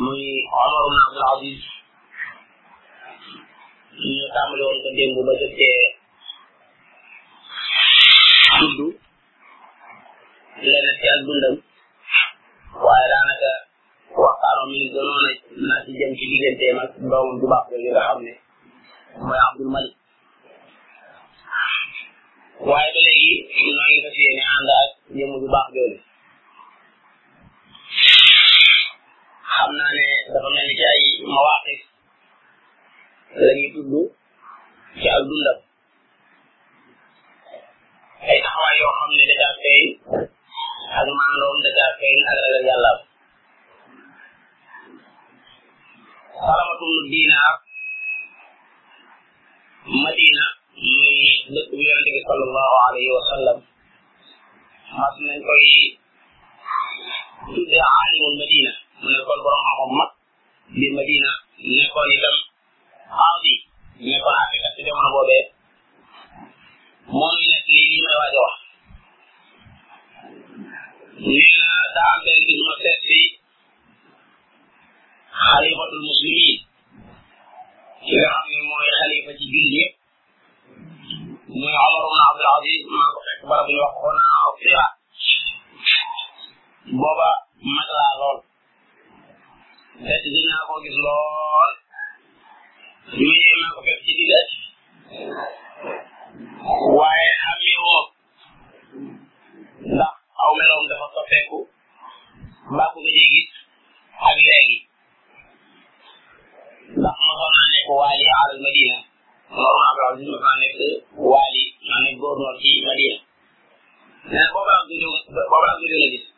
muy Omar ibn Abdul Aziz ñu tàmbali woon ko démb ba jëkkee tudd leneen ci ak dundam waaye daanaka waxtaanoo mi gënoon a naa ci jëm ci digganteem ak doomam ju baax yooyu nga xam ne mooy Abdul Malik waaye ba léegi maa ngi fas yéene ànd ak jëmm ju baax jooju xam naa ne dafa mel ni ci ay mawaqif la ñuy tudd ci ak dundam ay taxawaay yoo xam ne da caa feeñ ak maandoom da caa feeñ ak ragal yàlla xaramatul dinaar madina muy dëkk bu yonente bi sallallahu alayhi wa sallam mas nañ koy tudde aalimul madina mu nekkoon borom xam-xam mag biir madina nekkoon itam xaw di ñu ne kon àttekat ci jamono boobee moom ñu nekk lii lii may waaj a wax nee na daa am benn bis ma seet si xalifatul muslimin ki nga xam ne mooy xalifa ci jullit yëpp muy Omar ibn Abdul Aziz maa ko fekk barab ñu wax ko naa fira booba mag laa lool fekk gis naa koo gis lool ñu ñëwee maa ko fekk ci digg aj waaye xamee woo ndax aw meloom dafa soppeeku mbaa ko gëjee gis ak léegi ndax mosoon naa nekk waali al madina loolu maa ko wax gis naa nekk waali maa nekk góornoor ci madina nee na boobu laa gëjoon boobu laa gëjoon a gis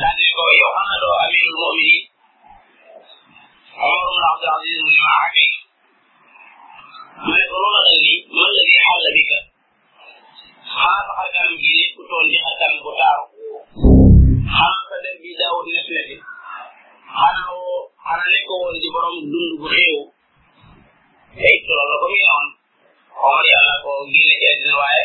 daal ne ko yow xanaa doo amirul muminin Omar ibn Abdul Aziz mu ne ma ah kay ma ne ko loola dal nii man la di xàll bi ka xanaa sa xar kanam gi nekku toon di xar kanam bu taaru xanaa sa der bi daawut nes ne fi xanaa woo xanaa nekk woon di borom dund bu xéew te it loolu la ko mu yeewoon Omar yàlla ko génne ci àddina waaye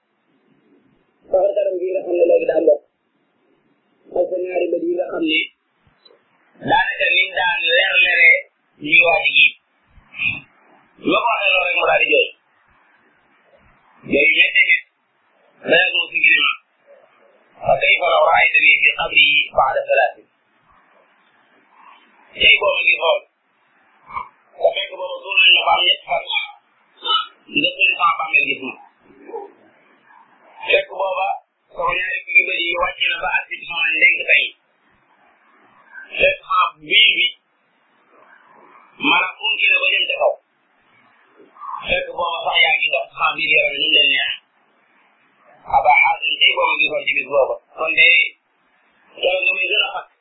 soxor kanam gi nga xam ne léegi daa mbokk ak sa ñaari bët yi nga xam ne daanaka ni daan leer leeree ñuy waaj gi la ko waxee loolu rek mu daal di jooy jooy yu métti nit dana doo si gis ma fa kay fa law raaytani fi qabri baada salaatin tey boo ma ngi xool te fekk booba suul nañ la ba am ñett fan nga seen sama bàmmeel gis ma fekk booba sama ñaari kii ba yi wàcc na ba àgg ci sama ndénk tey fekk sama biir bi maanaam funki na ba jëm ca kaw fekk booba sax yaa ngi dox sama biir yaram ñu leen neex aba xaasin tey booba gisoon ci bis booba kon de keroog nga may gën a fàkk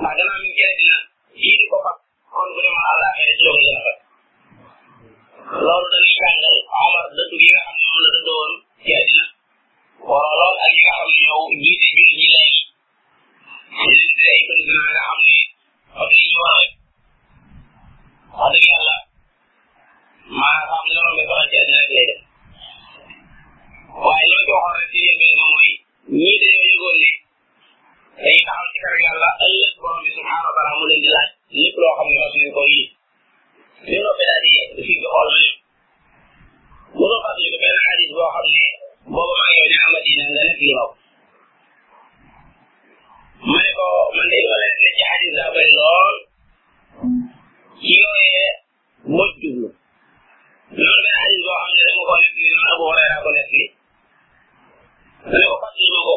ndax danaa mi ngi àddina lii di ko fab kon bu demoon àllaaxira ci loolu gën a fab loolu dañuy jàngal Omar dëddu gi nga xam ne moom la dëddoo woon ci àddina wala lool ak ñi nga xam ne ñoo jiite jur ñi léegi leen di ay président nga xam ne oto yi ñu war rek wax dëgg yàlla maanaam xam ne rombe soxal ci àddina rek lay def waaye loolu ko waxoon rek ci yéen benn mooy ñii dañoo yëgoon ne dañuy taxaw ci kanam yàlla ëllëg borom bi subhanahu wa taala mu leen di laaj lépp loo xam ne mas nañ ko yi li noppi daal di fi nga xool ne bu ko fàttali ko benn xadis boo xam ne booba maa yow ñaa madina nga nekk li raw ma ne ko man day wala ne ci xadis daa bëri lool ci yooyee moo jublu loolu benn xadis boo xam ne dama ko nekk li ma Abu Hurayra ko nekk li ma ne ko fàttali ma ko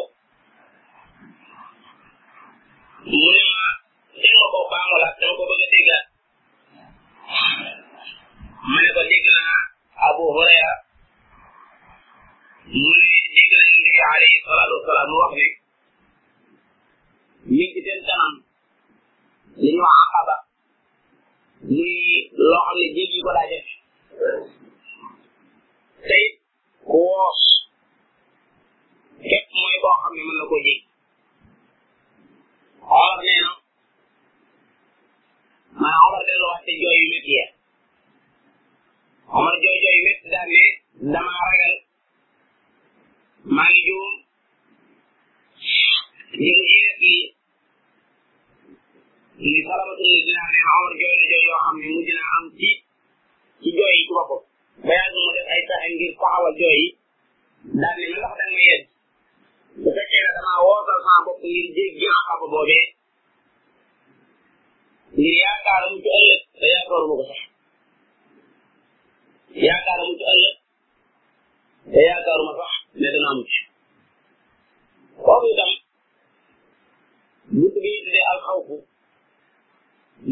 mu ne ma dégg nga ko baamu la dama ko bëgg a déggaat ma ne ko dégg naa Abu Hurayra mu ne dégg na Yonent bi alayhi salaatu wasalaam mu wax ne mi ngi seen kanam li ñu wax aqaba muy loo xam ne jéeg yi ko daa def te it ku woos képp mooy koo xam ne mën na koo jéeg xoolal nee na maa Omar delluwaat te jooy yu métti ya Omar jooy jooy yu métti daal ne damaa ragal maa ngi juum ñu ngi ci nekk yi ni salamatu ni dina ne Omar jooy na jooy yoo xam ne mujj naa am ci ci jooy yi ci boppam ba yàgg mu def ay pexe ngir taxawal jooy yi daal ne ndax da nga yedd bu fekkee ne damaa wootal sama bopp ngir jéggi àqaba boobee ngir yaakaaram ci ëllëg te yaakaaruma ko sax yaakaaram ci ëllëg te yaakaaruma sax ne dana am ci foofu itam bunt bi ñu tuddee alxawfu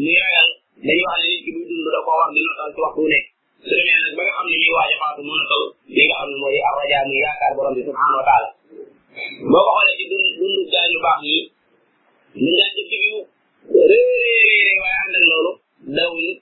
muy ragal dañuy wax ne nit ki buy dund da koo war di natal ci waxtu nekk su demee nag ba nga xam ne ñuy waaj a faatu mu natal li nga xam ne mooy arraja muy yaakaar borom bi subhanahu wa taala boo ko xoolee ci dund dund gaa ñu baax ñi ñu ngaa jëf ci biu réeréeréeré waaye ànd ak loolu daw nit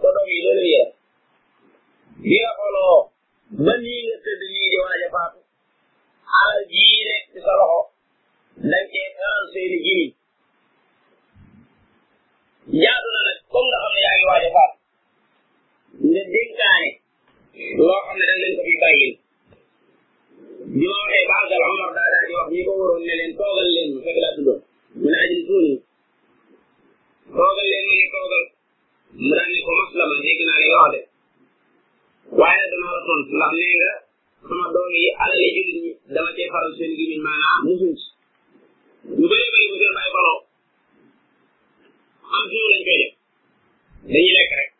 sa doom yi loolu yéen bi nga xoloo ba nii nga tëdd nii di waaj a faatu alal jii rek ci sa loxo dañ cee xaral seeni jiri jaadu na nag comme nga xam ne yaa ngi waaj a faatu nga dénkaane loo xam ne dañ leen ko fi bàyyil bi ma waxee ba àggal Omar daa daal di wax ñi ko waroon ne leen toogal leen ñu fekk laa tuddoon mu ne ajli suuni toogal leen mu ne toogal mu daal ne ko maslama dégg naa li nga wax de waaye danaa la tontu ndax nee nga sama doom yi alali jullit ñi dama cee faral seen gi min maanaam musuñ ci ñu bëri bëri bu seen bàyyi faloo am suñu lañ koy def dañuy lekk rek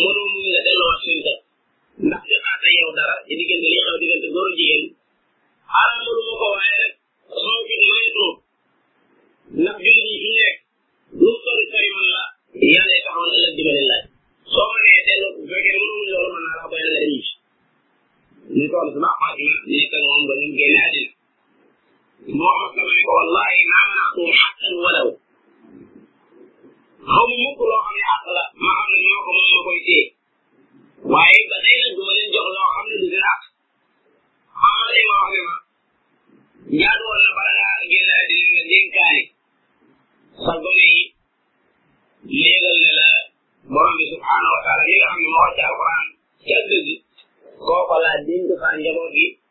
mënoo muñ la delloowaat seen kër ndax jotaat ak yow dara ci diggante li xew diggante góor ak jigéen araamalu ma ko waaye nag xaw bi mayatoo ndax jullit ñi fi ñu nekk lu mu sori sori mën la yàlla taxaw na ëllëg dimbali laaj soo ma nee dellu bu fekkee mënoo muñ loolu mën naa la ko yàlla dem ci ñu ko am sama appartement nekk ak moom ba ñu génne àddina moo tax dama ne ko wallahi naan naa ko xaqan walaw xaw ma mukk loo xam ne àq la ma xam ne ñoo ko moom ma koy téye waaye ba tey nag duma leen jox loo xam ne du gën a àq xam nga li ma wax ne ma jaadu woon na bala ngaa génn àddina nga dénkaane sa gone yi ma yëgal ne la borom bi subhanahu wa taala li nga xam ne ma wàcc alquran ci ak dëgg kooku laa dénk sa njaboot gi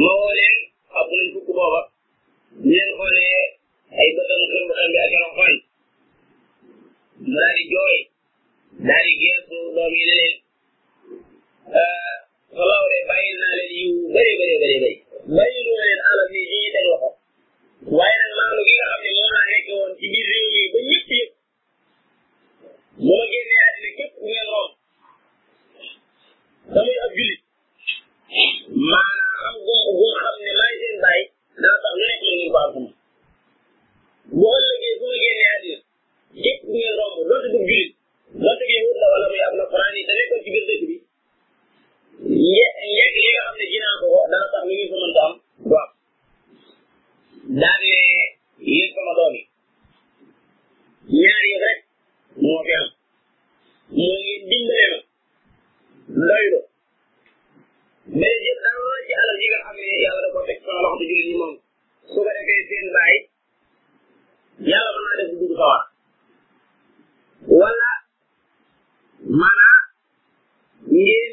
moo leen ab nañ fukk booba ñeen xoolee ay bëtam xëm xëm bi ak yaram xoy mu daal di jooy daal di geesu doom yi ne leen salaaw de bàyyi naa leen yiw bëri bëri bëri bëri bàyyi lu ma leen alal yi ji teg loxo waaye nag maanu gi nga xam ne moom laa nekk woon ci biir réew mi ba ñëpp yëpp bu ma génnee àddina képp ku ngeen romb damay ab julit maanaam am gum gum xam ne maay seen bàyyi dana tax lu nekk ngeen ko am sama bu ëllëgee bu ma génnee àddina képp ku ngeen romb dootu du julit dootu yahut la wala muy ab nasaraan yi te nekkoon ci biir dëkk bi nje njëkk li nga xam ne jinaa ko ko dana tax lu ñu ko mënta am du am daal ne yéen sama doom yi ñaar yi rek moo fi am moo ngeen dimbale ma doylu mais jël dara ci alal yi nga xam ne yàlla da ko teg sama loxo julli ñi moom su ko defee seen baay yàlla mën naa def dugg sawar wala maanaam ngeen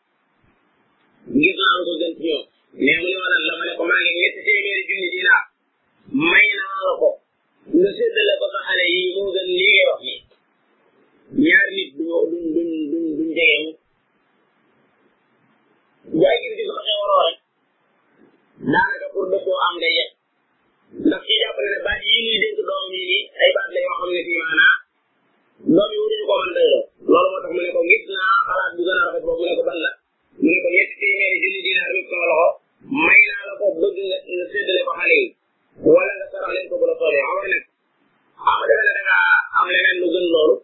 ngir naa la ko gën ci ñoom mais mu ne ma lan la ma ne ko maa ngi ñetti téeméeri junni dinaar may naa la ko nga séddale ko sa xale yi moo gën lii ngay wax nii ñaar nit du duñ duñ duñ duñ jege mu waaye gis gis xasee waroo rek daanaka pour dëppoo am nga yegg ndax kii jàpp na ne baat yi ñuy dénk doom yi nii ay baat la yoo xam ne fii maanaa doom yi waruñu ko mën doyloo loolu moo tax mu ne ko gis naa xalaat bu gën a rafet boobu mu ne ko ban la mu ne ko ñetti téeméeri junni dinaar mi sama loxo may naa la ko bëgg nga nga séddale ko xale yi wala nga sarax leen ko bu la soobee xam nga nag ama defe ne da nga am leneen lu gën loolu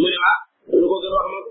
mu ne ah lu ko gën wax ma ko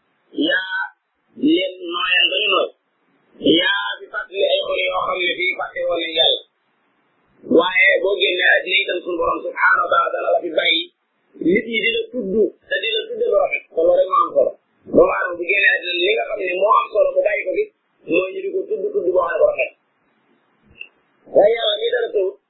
yaa leen nooyal ba ñu nooy yaa bi fàttali ay xol yoo xam ne fii fàtte woon nañ yàlla waaye boo génne àddina itam suñu borom subhaanahu wa taala dana la fi bàyyi nit ñi dina tudd te dina tudd lu rafet te loolu rek moo am solo doomu aadama bu génne àddina li nga xam ne moo am solo mu bàyyi ko fi mooy ñu di ko tudd tudd boo xam ne bu rafet waaye yàlla mi dara tawut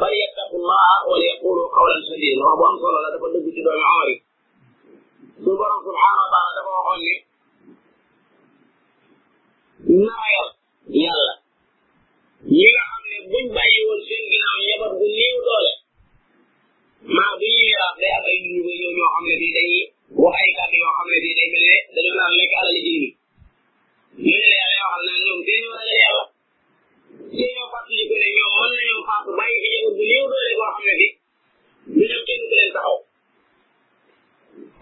bal yattaqu llaha wa yaqulu qawlan sadida wax bu am solo la dafa dëgg ci doomi Omar yi su borom subhanahu wa taala dafa waxoon ne naayal yàlla ñi nga xam ne buñ bàyyi woon seen ginnaaw njaboot bu néew doole maa bu ñuy yaraat day am ay nit ñu ba ñëw ñoo xam ne bii dañuy wax ay kàddu yoo xam ne bii day mel ne dañoo naan lekk alal ji tey ñoo fàttali ko ne ñoom mën nañoo faatu bàyyi fi njaboot bu néew doole boo xam ne bi du ñoom kenn ku leen taxaw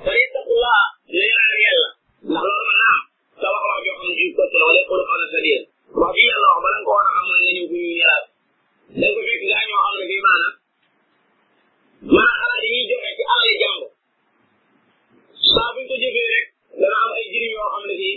fa yattaqullah nañu ragal yàlla ndax loolu mën naa am sa wax wax joo xam ne ju kott la wala xul xaw na sa biir wax bi yàlla wax bala nga ko war a xam mën nañu ko ñu yàllaat da nga ko fekk gaa ñoo xam ne bii maanaam maa xalaat yi ñuy joxe ci alal jàmbur saa buñ ko jëfee rek dana am ay jëriñ yoo xam ne bii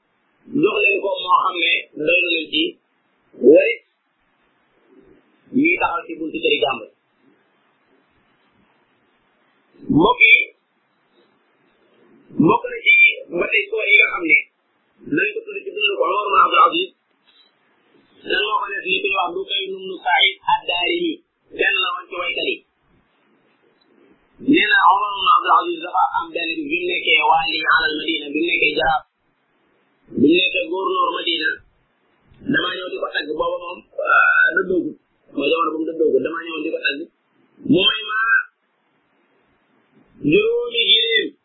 jox leen ko moo xam ne doy na leen ci wari ñuy taxaw ci buntu këri jàmbur mbokk yi mbokk na ci ba tey koor yi nga xam ne dañ ko tudd ci dund ko Omar ibn Abdul Aziz lan moo ko nekk li koy wax du kay num nu saayid addaari yi benn la woon ci waykat yi nee na Omar ibn Abdul Aziz dafa am benn bi mu nekkee waali alal Madina bi mu nekkee jaraaf bi mu nekkee gouverneur Madina dama ñëw di ko tagg booba moom ah, dëddoogu mooy jamono bu mu dëddoogu dama ñëw di ko tagg mu may ma juróomi giléem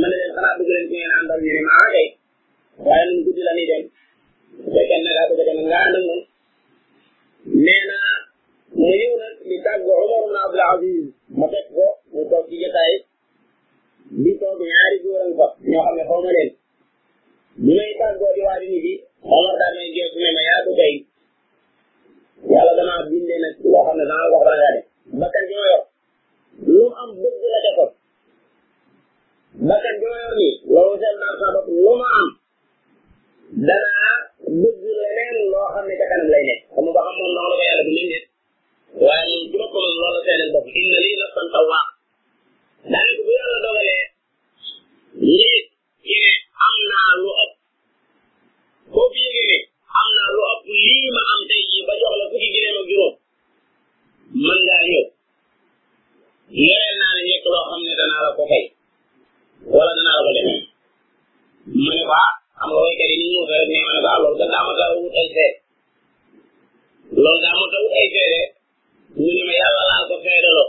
ma ne leen xanaa bëgg leen ci ngeen àndal ñu ne ma ah kay waaye ñun guddi la ñuy dem bu fekkee nag daa bëgg a dem nga ànd ak moom nee na mu ñëw nag di tàggu Omar ibn Abdul Aziz ma fekk ko mu toog ci jotaay di toog ñaari góor ak fa ñoo xam ne xaw ma leen bi may tàggoo di waaj ni bi Omar daal may géej ne ma yaa ko tey yàlla damaa bindee nag loo xam ne damaa wax dara nga def bakkan bi ma yor lu mu am dëgg la defoon bakkan bi ma yor nii loolu seen daal sa bopp lu ma am danaa bëgg leneen loo xam ne ca kanam lay nekk xam nga xam moom noonu la ko yàlla bi muy nekk waaye moom ci boppam loolu la seeneen bopp inna lii nafsan tawwaa daanaka bu yàlla dogalee lii ñu ne am naa lu ëpp boo fi yëgee ne am naa lu ëpp lii ma am tey jii ba jox la fukki gileem ak juróom mën ngaa ñëw yoreel naa la njëkk loo xam ne danaa la ko fay wala danaa la ko def ma ne ko ah xam nga waykat yi ni ñu rek ne ma ne ko ah loolu kat daa ma daa wut ay seet loolu daa ma daa wut ay seet ñu ne ma yàlla laa ko feedaloo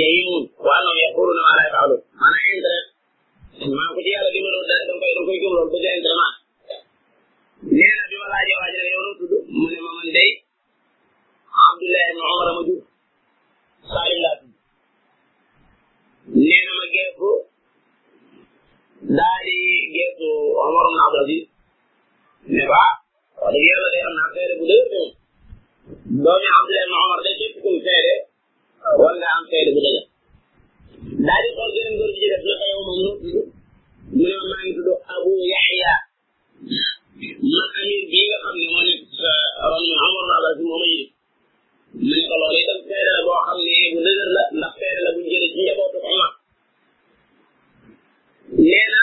yahimun wa annahum yaquluna ma la yafalun maanaam intérêt maa ko ci yàlla dimbaloo da nga koy da nga koy gëm loolu bëgg intérêt maa nee na bi ma laajee waa ji nag yow noo tudd mu ne ma man day Abdullahi ibn Umar ma jur Salim laa tudd nee na ma geesu daa di geesu Omar ibn Abdul Aziz ne ba wax dëgg yàlla day am naa seede bu dëgër moom doomi Abdullahi ibn Omar de képp kum seede war nga am seede bu dëgër daal di xool geneen góor gi ci def ne ko yow moom noo tudd mu ne maa ngi tudd Abu Yaxya ma amir bii nga xam ne moo nekk sa ron Amar Baba si moo ma yëg mu ne ko loolu itam seede la boo xam ne bu dëgër la ndax seede la bu jëlee ci njabootu Omar nee na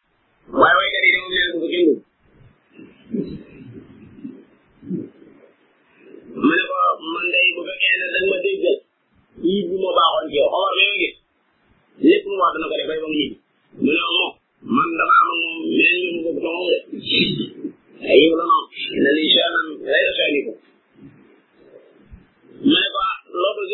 waaye waaye gari dañ leen ko jënd mu ne ko man day bu fekkee ne dañ ma déggal yit bi moo baaxoon ci yow or bi ma gis lépp mu wax dana ko def bay ba mu yit mu ne ko man dama am ak moom meneen ñu mu bëgg ko moom de ay yow la moom na ni shanam lay la shani ko mu ne ko loo bëgg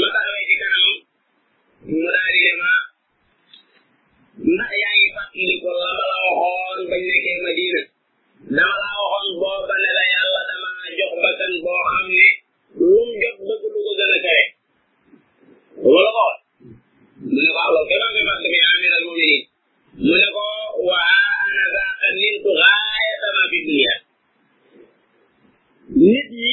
ma taxawee ci kanam mu daal di ne ma ndax yaa ngi fàttaliku la ma la waxoon bañ nekkee Madina dama laa waxoon booba ne la yàlla dama jox bakkan boo xam ne lu mu jot bëgg lu ko gën a kawe wala ko mu ne ko waaw loolu kenn ku nekk bi yaa ngi lal mu'minin mu ne ko wa ana zaqaniltu gaayata ma fi dunya nit ñi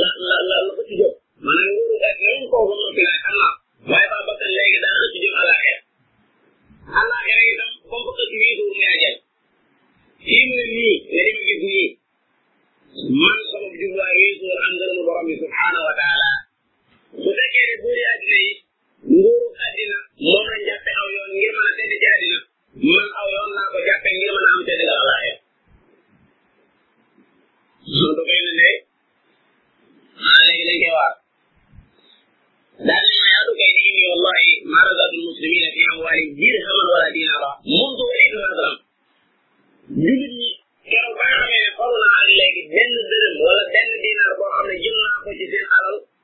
la la la la ko ci jóg maanaam nguuru gàtt nañ ko ko noppi laaj am naa waaye ba ba tey léegi daan na ci jëm àllaaxira àllaaxira itam comme ko xëcc wii duur muy ajal kii mu ne nii nga dem gis nii man sama jubluwaay wii duur am ngërëmu borom bi subhaanahu wa taala bu fekkee ne buuri àddina yi nguuru àddina moom lañ jàppe aw yoon ngir mën a tedd ci àddina man aw yoon laa ko jàppee ngir mën a am tedd nga àllaaxira man ko koy ne maa léegi dañ koy waar daal ne ma yaatu kay ni inni wallahi ma razaqtu muslimina fi amwali dirhaman wala dinara mundu walidu nasram julit ñi keroog ba nga xamee ne faru naa ak léegi benn dërëm wala benn dinar boo xam ne jël naa ko ci seen alal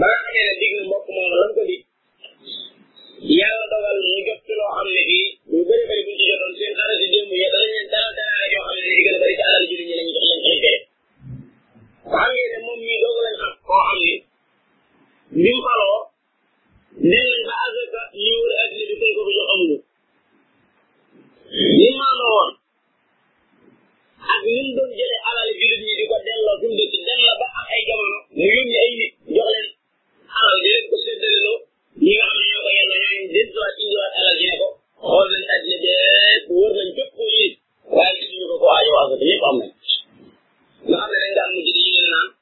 ba nga xamee ne dig na mbokk moomu lam ko dig yàlla dogal mu jot ci loo xam ne bii ñu bëri bëri buñ ci jotoon seen alal si démb yi danañ leen dara dara la yoo xam ne di gën a bëri ci alal jullit ñi lañ jox lañ koy fee xam ngeen ne moom mii doogu lañ xam koo xam ni bi mu faloo nee nañ ba asaka yi wër addina bi tey ko ko jox amuñu ni maama woon ak ni mu doon jëlee alal jullit ñi di ko delloo fi mu dëkk dem na ba am ay jamono mu yónni ay nit jox leen alal di leen ko séddaleloo ñi nga xam ne ñoo ko yelloo ñooñu dellusiwaat indiwaat alal ji ne ko xool nañ addina bépp wër nañ fépp koo yëg waaye gisuñu ko ko aajoo asaka ñëpp am nañ nga xam ne dañ daan mujj di ñu leen naan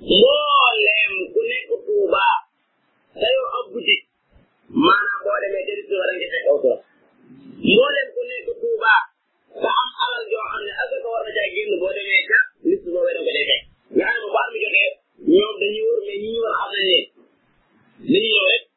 mbooleem ku nekk Tuuba dayoo ab butik maanaam boo demee jëri Tuuba da nga fekk aw turam mbooleem ku nekk Tuuba te am alal joo xam ne asaka war na caa génn boo demee ca liste boobu da nga koy fekk nga xam ne bu baax mi jotee ñoom dañuy wër mais ñi ñu war a xam nañ leen dañuy ñëw rek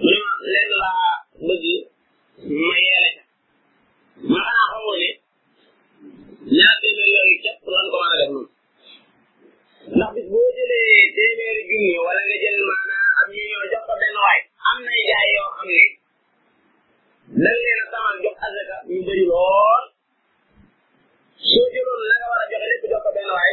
mu ne ma lenn laa bëgg ma yeele ca ma xanaa xamoo ne ñaar téeméer yooyu képp lan ko mën a def noonu ndax bis boo jëlee téeméeri junni wala nga jël maanaam am ñu ñoo jox ko benn waay am nay jaay yoo xam ne dañ leen a tamal jox asaka ñu bëri lool soo jëloon la nga war a joxe lépp jox ko benn waay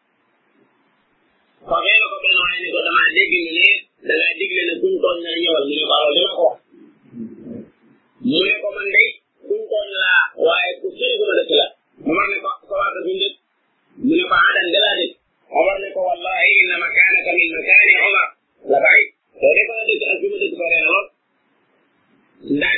foofee la ko benn waaye ne ko damaa dégg ñu ne da ngaa digle ne kuñ tooñ na ñëwal mu ne ko alors dama ko wax mu ne ko man day kuñ tooñ laa waaye ku sori sama dëkk la Omar ne ko sa waa dëkk njëkk mu ne ko adan de laa dëkk Omar ne ko wallahi inna makaanaka min makaani Omar la bàyyi soo dee sama dëkk ak fi ma dëkk sore na lool ndax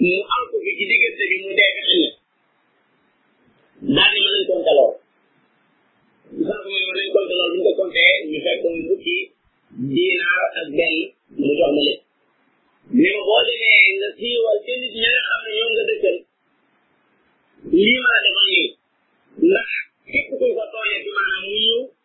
mu am ko fi ci diggante bi mu dee fi ëllëg daal ni ma nañ compté lool bu sax mu ne ma nañ compté lool bu ñu ko compté ñu fekk muy fukki dinaar ak benn mu jox ma lépp ne ma boo demee nga siiwal te nit ñi nga xam ne ñoom nga dëkkal lii ma la defal nii ndax képp kuy ko tooñee ci maanaam mu ñëw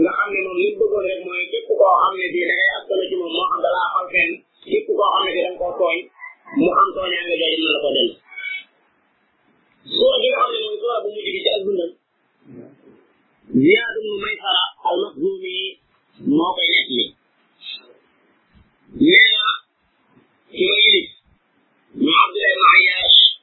nga xam ne moom li mu bëggoon rek mooy képp koo xam ne bii da ngay askanu ci moom moo xam da laa xaw fenn képp koo xam ne bii da nga koo tooñ mu am tooñaa nga jooju mën la ko dellu suura bi nga xam ne mooy suura bu mujj bi ci ak dundam Ziyaad ibn Maysara al-Makhzumi moo koy nekk li nee na ci ma yilif ñu Abdullah ibn Ayyash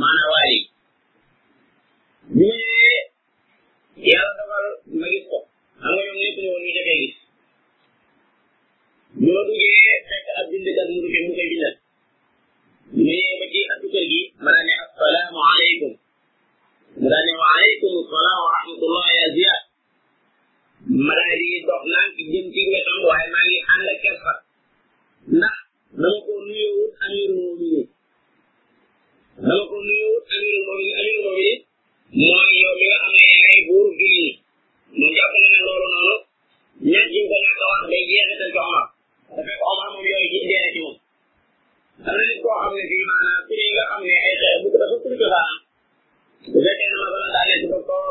maana waay bi ma ñëwee yàlla dogal ma gis ko xam nga ñoom nekk ñoo ñu jafee gis bi ma duggee fekk ab bindkat mu duggee mu koy bindal bi ma ñëwee ba ci atu kër gi ma daan ne assalaamu aleykum mu daan ne wa aleykum salaam wa rahmatullah ya ziyaad malaay yi dox naan ci jëm ci wetam waaye maa ngi ànd ak kersa ndax dama ko nuyoowut amiru muminin dama ko nuyoowut amiru muminin amiru muminin mooy yow mi nga xam ne yaay buur julli mu jàpp ne ne loolu noonu ñaar jiw ko ñàkk a wax day jeexital ci Omar te fekk Omar moom yooyu ji dee ci moom am na nit koo xam ne fii maanaam prix nga xam ne ay xeer bu ko dafa tudd cosaanam bu fekkee ne ma dana daanee ci docteur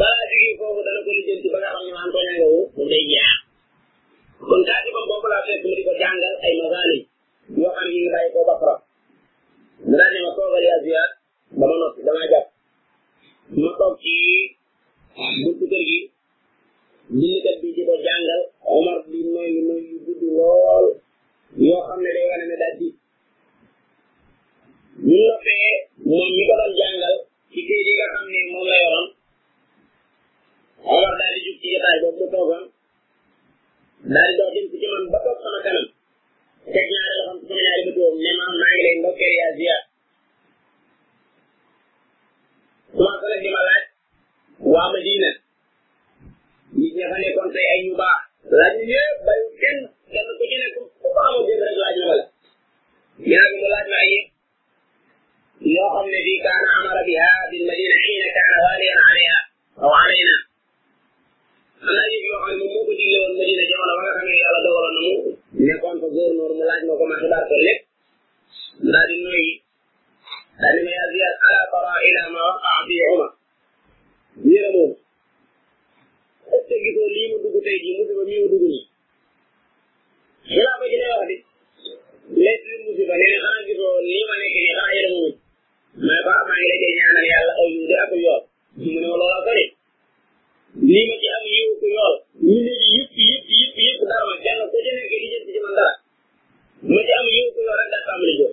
balaa jógee foofu dana ko lijjanti ba nga xam ne maam tooña nga wu mu day jeex kon kaati bam boobu laa fekk mu di ko jàngal ay masaali yoo xam ne ñu bàyyi ko Basra mu daal ne ma toogal yaa ziyaar ba ma noppi damaa jàpp ma toog ci buntu kër gi bindkat bi di ko jàngal Omar di nooyu nooyu gudd lool yoo xam ne day wane ne daal di ñu noppee moom ñi ko doon jàngal ci kayit yi nga xam ne moom la yoroon Omar daal di jug ci jotaay boobu mu toogoon daal di dox jëm si ci man ba toog sama kanam teg ñaari loxoom ci sama ñaari bëtoom ne ma maa ngi lay ndokkee yaa ziar commencé nag di ma laaj waa Madina nit ña fa nekkoon tey ay ñu baax laaj na ñëpp bayu kenn kenn ku ci nekk ku ko amoon jënd rek laaj na ma la yaa ngi mu laaj ma ay yëpp yoo xam ne fii kaana amara biha bil madina xiina kaana waaliyan alayha aw alayna am na yëpp yoo xam ne moom moo ko digle woon madina jamono ba nga xam ne yàlla dogaloon na mu nekkoon fa góor noonu mu laaj ma ko ma xibaar ko lépp daal di nuyu daal di may aziyaat ala tara ila ma waqaa fi Umar yërëmoo est-ce que gisoo lii mu dugg tey jii musiba mii mu dugg nii xilaa ba ji lay wax di lees li musiba nee na xanaa gisoo lii ma nekk nii xanaa yërëmoo mais ba maa ngi la cay ñaanal yàlla aw yiw di ak yool mu ne ma loola sori lii ma ci am yiw ko yool ñu léegi yëpp yëpp yëpp yëpp dara ma kenn ku ci nekk di jël ci man dara ma ci am yiw ko yool rek daa tàmbali jóg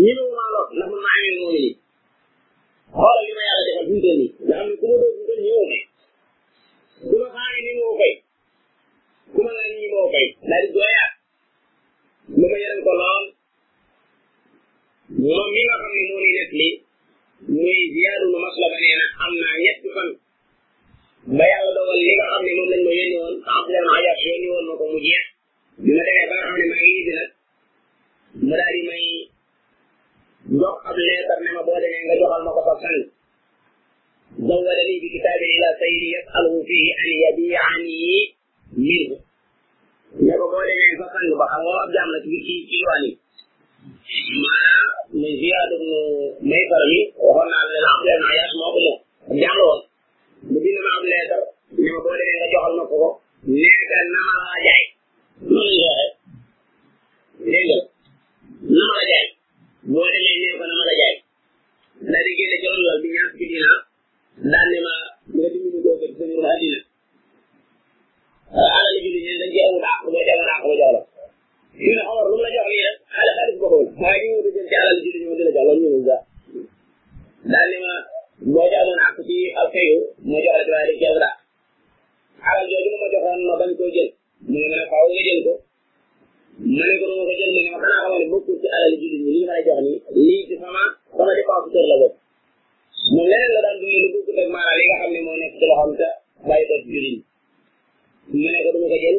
ñi ne maa lot ndax man maa amee noonu yi xoolal li ma yàlla defal fi mu toll nii nga xam ne ku ma doon dugal ñëwoo fay ku ma xaari ni moo fay ku ma laaj ñi moo fay daal di jooyaat ba ma yaram ko lool moom mi nga xam ne moo ñuy nekk nii muy ziyaadu ma masla ba nee na am naa ñetti fan ba yàlla dogal li nga xam ne moom lañ ma yónni woon Abdoulaye Majaas yónni woon ma ko mu jeex bi ma demee ba nga xam ne maa ngi ñibbi nag mu daal di may jox ab leetar ne ma boo demee nga joxal ma ko fa sang zawwadani bi kitaabin ila sayri yasaluhu fihi an yabiani minhu ne ko boo demee fa sang ba xam nga ab jaam la ci ci ci yoon yi maa muy ziyaadu mayfar mi waxoon naa la ne la am leen ayaas moo ko moom ab jaam la woon mu bind ma am leetar ne ma boo demee nga joxal ma ko ko nee ka na ma laa jaay noonu la waxee dégg nga na ma la jaay boo demee nee ko na ma la jaay daal di génne ci ron lal bi ñaar fukki dina daan ne ma nga dimbali koo ko ci sa mbirum àddina alal julli ñeen dañ ci amul àq boo ci amul àq ba jox la ñu ne Omar lu mu la jox nii nag xale xaalis boobu la waaye ñu ngi jël ci alal ji dañoo dina jox loolu ñu ngi sax daal ne ma boo ci amoon àq ci alfayu ma jox la ci waaye def ci alal alal jooju ma joxoon ma bañ koo jël mu ne ma ne faaw nga jël ko ma ne ko dama ko jël ma ne ma xanaa xamal ne bokkul ci alal ji ñu li ma la jox nii lii ci sama sama dépense kër la bokk moom leneen la daan dundee lu bokkut ak maanaam li nga xam ne moo nekk ci loxoom te bàyyi ko ci jullit mu ne ko dama ko jël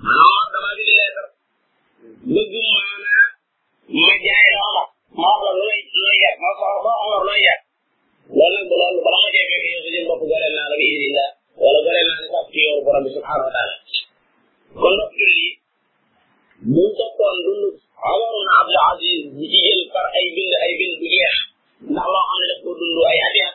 non dama bind leetar bëgg maanaa ma jaay la Omar ma wax la lu lay lu lay yàq ma wax ma wax Omar looy yàq loolu nag loolu bala ma cee fekk yow sa jëm bopp goreel naa la bi idinillah wala goreel naa la sax ci yow borom bi subhanahu wa taala kon nag jur yi buñ toppoon dund Omar na Abdul Aziz di ci jël par ay bind ay bind bu jeex ndax loo xam ne daf ko dund ay ati at